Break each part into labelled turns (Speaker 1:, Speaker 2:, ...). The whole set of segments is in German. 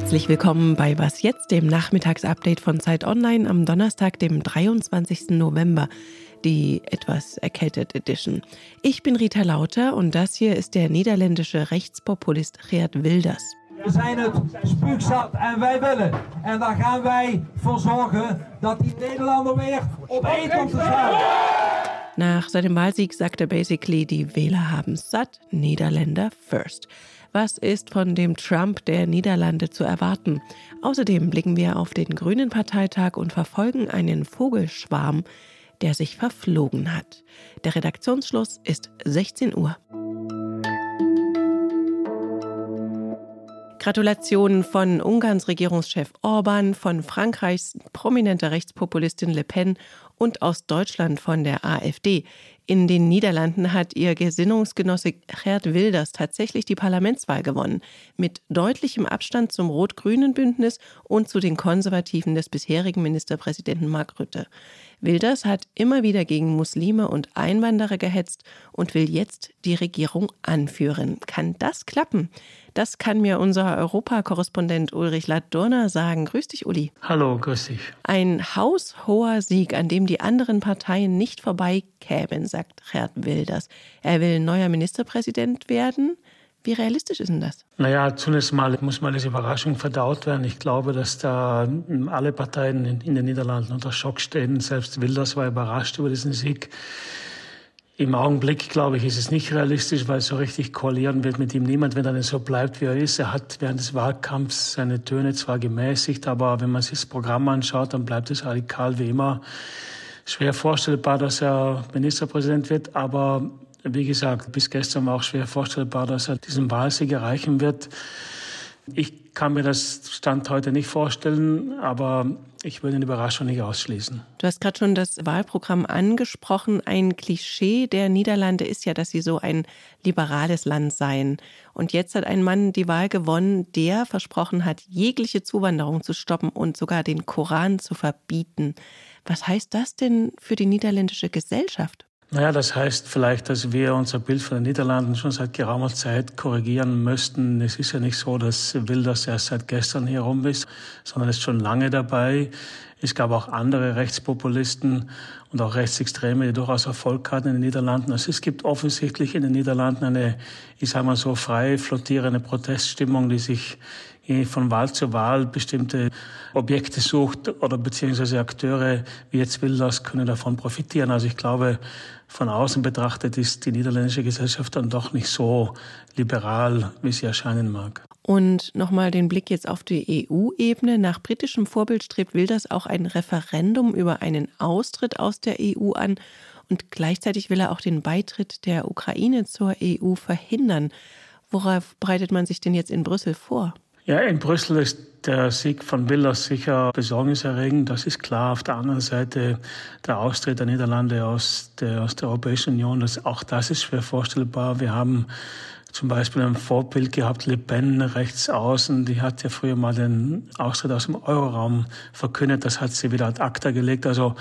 Speaker 1: Herzlich willkommen bei Was jetzt, dem Nachmittagsupdate von Zeit Online am Donnerstag, dem 23. November, die etwas erkältet Edition. Ich bin Rita Lauter und das hier ist der niederländische Rechtspopulist Geert Wilders.
Speaker 2: We zijn het spuugzat en wij willen. En daar gaan wij voor zorgen dat die Nederlander weer op één komt te staan.
Speaker 1: Nach seinem Wahlsieg sagt er basically, die Wähler haben satt, Niederländer first. Was ist von dem Trump der Niederlande zu erwarten? Außerdem blicken wir auf den Grünen Parteitag und verfolgen einen Vogelschwarm, der sich verflogen hat. Der Redaktionsschluss ist 16 Uhr. Gratulationen von Ungarns Regierungschef Orban, von Frankreichs prominenter Rechtspopulistin Le Pen und aus Deutschland von der AfD. In den Niederlanden hat ihr Gesinnungsgenosse Gerd Wilders tatsächlich die Parlamentswahl gewonnen, mit deutlichem Abstand zum rot-grünen Bündnis und zu den Konservativen des bisherigen Ministerpräsidenten Mark Rutte. Wilders hat immer wieder gegen Muslime und Einwanderer gehetzt und will jetzt die Regierung anführen. Kann das klappen? Das kann mir unser Europakorrespondent Ulrich Ladurner sagen. Grüß dich, Uli.
Speaker 3: Hallo, grüß dich.
Speaker 1: Ein haushoher Sieg, an dem die anderen Parteien nicht vorbeikämen, sagt Gerd Wilders. Er will neuer Ministerpräsident werden. Wie realistisch ist denn das?
Speaker 3: Naja, zunächst mal muss mal als Überraschung verdaut werden. Ich glaube, dass da alle Parteien in, den Niederlanden unter Schock stehen. Selbst Wilders war überrascht über diesen Sieg. Im Augenblick, glaube ich, ist es nicht realistisch, weil so richtig koalieren wird mit ihm niemand, wenn er denn so bleibt, wie er ist. Er hat während des Wahlkampfs seine Töne zwar gemäßigt, aber wenn man sich das Programm anschaut, dann bleibt es radikal wie immer. Schwer vorstellbar, dass er Ministerpräsident wird, aber wie gesagt, bis gestern war auch schwer vorstellbar, dass er diesen Wahlsieg erreichen wird. Ich kann mir das Stand heute nicht vorstellen, aber ich würde eine Überraschung nicht ausschließen.
Speaker 1: Du hast gerade schon das Wahlprogramm angesprochen. Ein Klischee der Niederlande ist ja, dass sie so ein liberales Land seien. Und jetzt hat ein Mann die Wahl gewonnen, der versprochen hat, jegliche Zuwanderung zu stoppen und sogar den Koran zu verbieten. Was heißt das denn für die niederländische Gesellschaft?
Speaker 3: Naja, das heißt vielleicht, dass wir unser Bild von den Niederlanden schon seit geraumer Zeit korrigieren müssten. Es ist ja nicht so, dass Wilders erst seit gestern hier rum ist, sondern ist schon lange dabei. Es gab auch andere Rechtspopulisten und auch Rechtsextreme, die durchaus Erfolg hatten in den Niederlanden. Also es gibt offensichtlich in den Niederlanden eine, ich sage mal so, frei flottierende Proteststimmung, die sich von Wahl zu Wahl bestimmte Objekte sucht oder beziehungsweise Akteure wie jetzt Wilders können davon profitieren. Also ich glaube, von außen betrachtet ist die niederländische Gesellschaft dann doch nicht so liberal, wie sie erscheinen mag.
Speaker 1: Und nochmal den Blick jetzt auf die EU-Ebene. Nach britischem Vorbild strebt Wilders auch ein Referendum über einen Austritt aus der EU an. Und gleichzeitig will er auch den Beitritt der Ukraine zur EU verhindern. Worauf bereitet man sich denn jetzt in Brüssel vor?
Speaker 3: Ja, in Brüssel ist der Sieg von Wilders sicher besorgniserregend. Das ist klar. Auf der anderen Seite der Austritt der Niederlande aus der, aus der Europäischen Union, das, auch das ist schwer vorstellbar. Wir haben zum Beispiel ein Vorbild gehabt, Le Pen rechts außen, die hat ja früher mal den Austritt aus dem Euroraum verkündet, das hat sie wieder ad acta gelegt. Also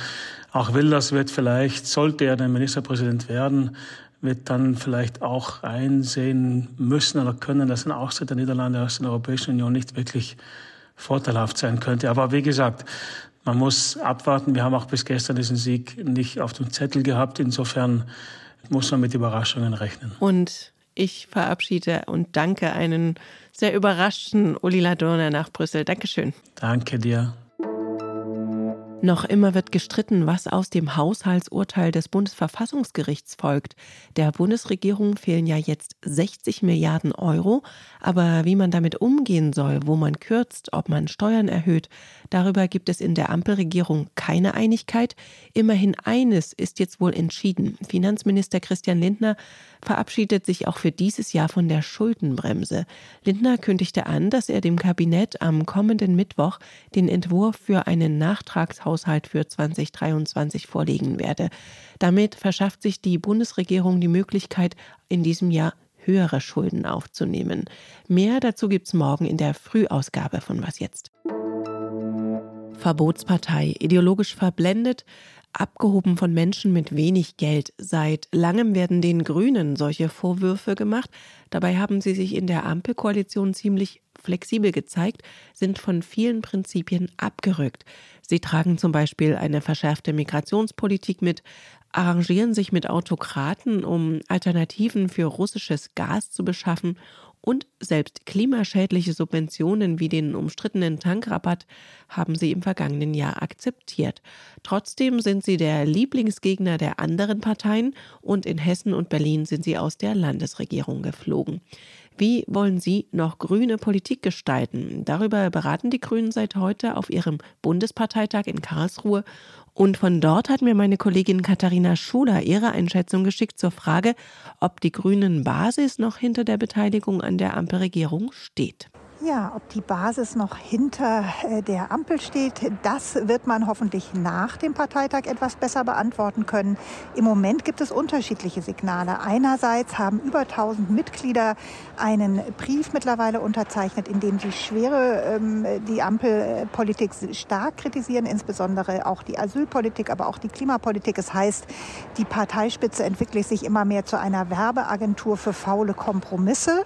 Speaker 3: auch Wilders wird vielleicht, sollte er der Ministerpräsident werden, wird dann vielleicht auch einsehen müssen oder können, dass ein Austritt der Niederlande aus der Europäischen Union nicht wirklich vorteilhaft sein könnte. Aber wie gesagt, man muss abwarten. Wir haben auch bis gestern diesen Sieg nicht auf dem Zettel gehabt. Insofern muss man mit Überraschungen rechnen.
Speaker 1: Und ich verabschiede und danke einen sehr überraschten Uli Ladurner nach Brüssel. Dankeschön.
Speaker 3: Danke dir.
Speaker 1: Noch immer wird gestritten, was aus dem Haushaltsurteil des Bundesverfassungsgerichts folgt. Der Bundesregierung fehlen ja jetzt 60 Milliarden Euro, aber wie man damit umgehen soll, wo man kürzt, ob man Steuern erhöht, darüber gibt es in der Ampelregierung keine Einigkeit. Immerhin eines ist jetzt wohl entschieden. Finanzminister Christian Lindner verabschiedet sich auch für dieses Jahr von der Schuldenbremse. Lindner kündigte an, dass er dem Kabinett am kommenden Mittwoch den Entwurf für einen Nachtragshaushalt für 2023 vorlegen werde. Damit verschafft sich die Bundesregierung die Möglichkeit, in diesem Jahr höhere Schulden aufzunehmen. Mehr dazu gibt's morgen in der Frühausgabe von Was jetzt. Verbotspartei, ideologisch verblendet, abgehoben von Menschen mit wenig Geld. Seit langem werden den Grünen solche Vorwürfe gemacht. Dabei haben sie sich in der Ampelkoalition ziemlich flexibel gezeigt, sind von vielen Prinzipien abgerückt. Sie tragen zum Beispiel eine verschärfte Migrationspolitik mit, arrangieren sich mit Autokraten, um Alternativen für russisches Gas zu beschaffen und selbst klimaschädliche Subventionen wie den umstrittenen Tankrabatt haben sie im vergangenen Jahr akzeptiert. Trotzdem sind sie der Lieblingsgegner der anderen Parteien und in Hessen und Berlin sind sie aus der Landesregierung geflogen. Wie wollen Sie noch grüne Politik gestalten? Darüber beraten die Grünen seit heute auf ihrem Bundesparteitag in Karlsruhe. Und von dort hat mir meine Kollegin Katharina Schuler ihre Einschätzung geschickt zur Frage, ob die Grünen Basis noch hinter der Beteiligung an der Ampelregierung steht.
Speaker 4: Ja, ob die Basis noch hinter äh, der Ampel steht, das wird man hoffentlich nach dem Parteitag etwas besser beantworten können. Im Moment gibt es unterschiedliche Signale. Einerseits haben über 1000 Mitglieder einen Brief mittlerweile unterzeichnet, in dem sie schwere ähm, die Ampelpolitik stark kritisieren, insbesondere auch die Asylpolitik, aber auch die Klimapolitik. Es heißt, die Parteispitze entwickelt sich immer mehr zu einer Werbeagentur für faule Kompromisse.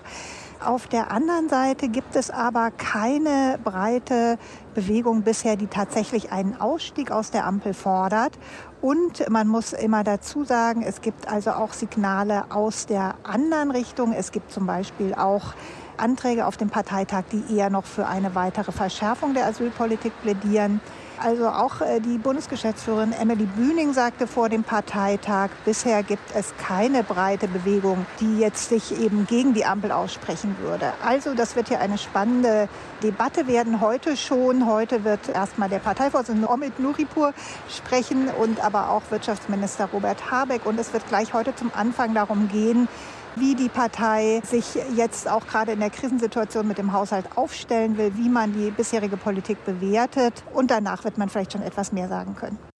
Speaker 4: Auf der anderen Seite gibt es aber keine breite Bewegung bisher, die tatsächlich einen Ausstieg aus der Ampel fordert. Und man muss immer dazu sagen, es gibt also auch Signale aus der anderen Richtung. Es gibt zum Beispiel auch Anträge auf dem Parteitag, die eher noch für eine weitere Verschärfung der Asylpolitik plädieren. Also auch äh, die Bundesgeschäftsführerin Emily Bühning sagte vor dem Parteitag, bisher gibt es keine breite Bewegung, die jetzt sich eben gegen die Ampel aussprechen würde. Also das wird ja eine spannende Debatte werden heute schon. Heute wird erstmal der Parteivorsitzende Omid Nuripur sprechen und aber auch Wirtschaftsminister Robert Habeck. Und es wird gleich heute zum Anfang darum gehen, wie die Partei sich jetzt auch gerade in der Krisensituation mit dem Haushalt aufstellen will, wie man die bisherige Politik bewertet. Und danach wird man vielleicht schon etwas mehr sagen können.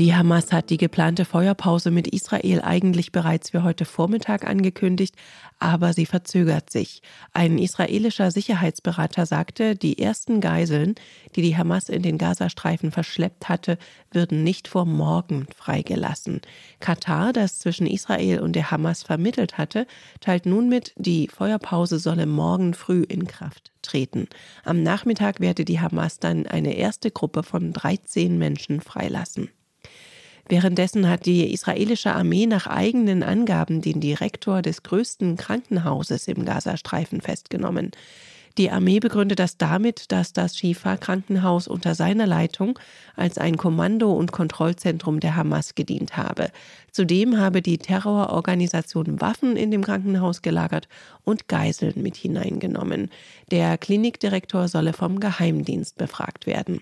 Speaker 1: Die Hamas hat die geplante Feuerpause mit Israel eigentlich bereits für heute Vormittag angekündigt, aber sie verzögert sich. Ein israelischer Sicherheitsberater sagte, die ersten Geiseln, die die Hamas in den Gazastreifen verschleppt hatte, würden nicht vor morgen freigelassen. Katar, das zwischen Israel und der Hamas vermittelt hatte, teilt nun mit, die Feuerpause solle morgen früh in Kraft treten. Am Nachmittag werde die Hamas dann eine erste Gruppe von 13 Menschen freilassen. Währenddessen hat die israelische Armee nach eigenen Angaben den Direktor des größten Krankenhauses im Gazastreifen festgenommen. Die Armee begründet das damit, dass das Shifa-Krankenhaus unter seiner Leitung als ein Kommando- und Kontrollzentrum der Hamas gedient habe. Zudem habe die Terrororganisation Waffen in dem Krankenhaus gelagert und Geiseln mit hineingenommen. Der Klinikdirektor solle vom Geheimdienst befragt werden.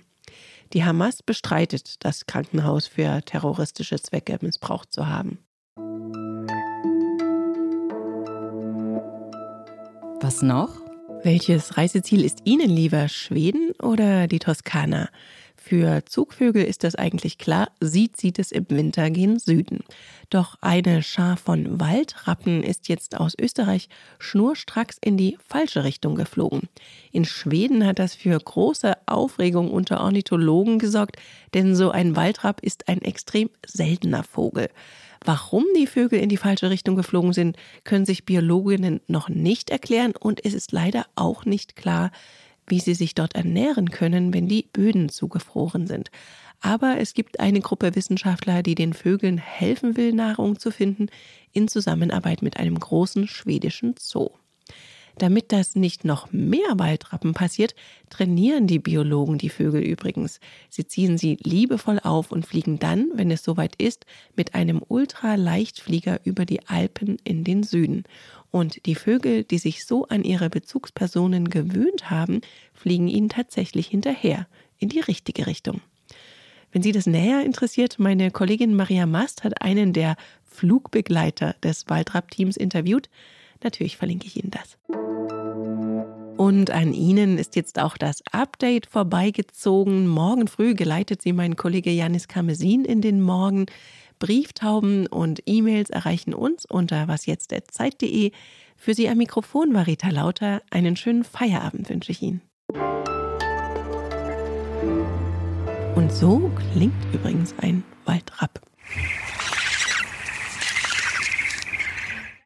Speaker 1: Die Hamas bestreitet, das Krankenhaus für terroristische Zwecke missbraucht zu haben.
Speaker 5: Was noch?
Speaker 1: Welches Reiseziel ist Ihnen lieber, Schweden oder die Toskana? Für Zugvögel ist das eigentlich klar, sie zieht es im Winter gen Süden. Doch eine Schar von Waldrappen ist jetzt aus Österreich schnurstracks in die falsche Richtung geflogen. In Schweden hat das für große Aufregung unter Ornithologen gesorgt, denn so ein Waldrapp ist ein extrem seltener Vogel. Warum die Vögel in die falsche Richtung geflogen sind, können sich Biologinnen noch nicht erklären und es ist leider auch nicht klar, wie sie sich dort ernähren können, wenn die Böden zugefroren sind. Aber es gibt eine Gruppe Wissenschaftler, die den Vögeln helfen will, Nahrung zu finden, in Zusammenarbeit mit einem großen schwedischen Zoo. Damit das nicht noch mehr Waldrappen passiert, trainieren die Biologen die Vögel übrigens. Sie ziehen sie liebevoll auf und fliegen dann, wenn es soweit ist, mit einem Ultraleichtflieger über die Alpen in den Süden. Und die Vögel, die sich so an ihre Bezugspersonen gewöhnt haben, fliegen ihnen tatsächlich hinterher, in die richtige Richtung. Wenn Sie das näher interessiert, meine Kollegin Maria Mast hat einen der Flugbegleiter des Waldrapp-Teams interviewt. Natürlich verlinke ich Ihnen das. Und an Ihnen ist jetzt auch das Update vorbeigezogen. Morgen früh geleitet Sie mein Kollege Janis Kamesin in den Morgen. Brieftauben und E-Mails erreichen uns unter wasjetzt.zeit.de. Für Sie am Mikrofon war Rita Lauter. Einen schönen Feierabend wünsche ich Ihnen. Und so klingt übrigens ein Waldrapp.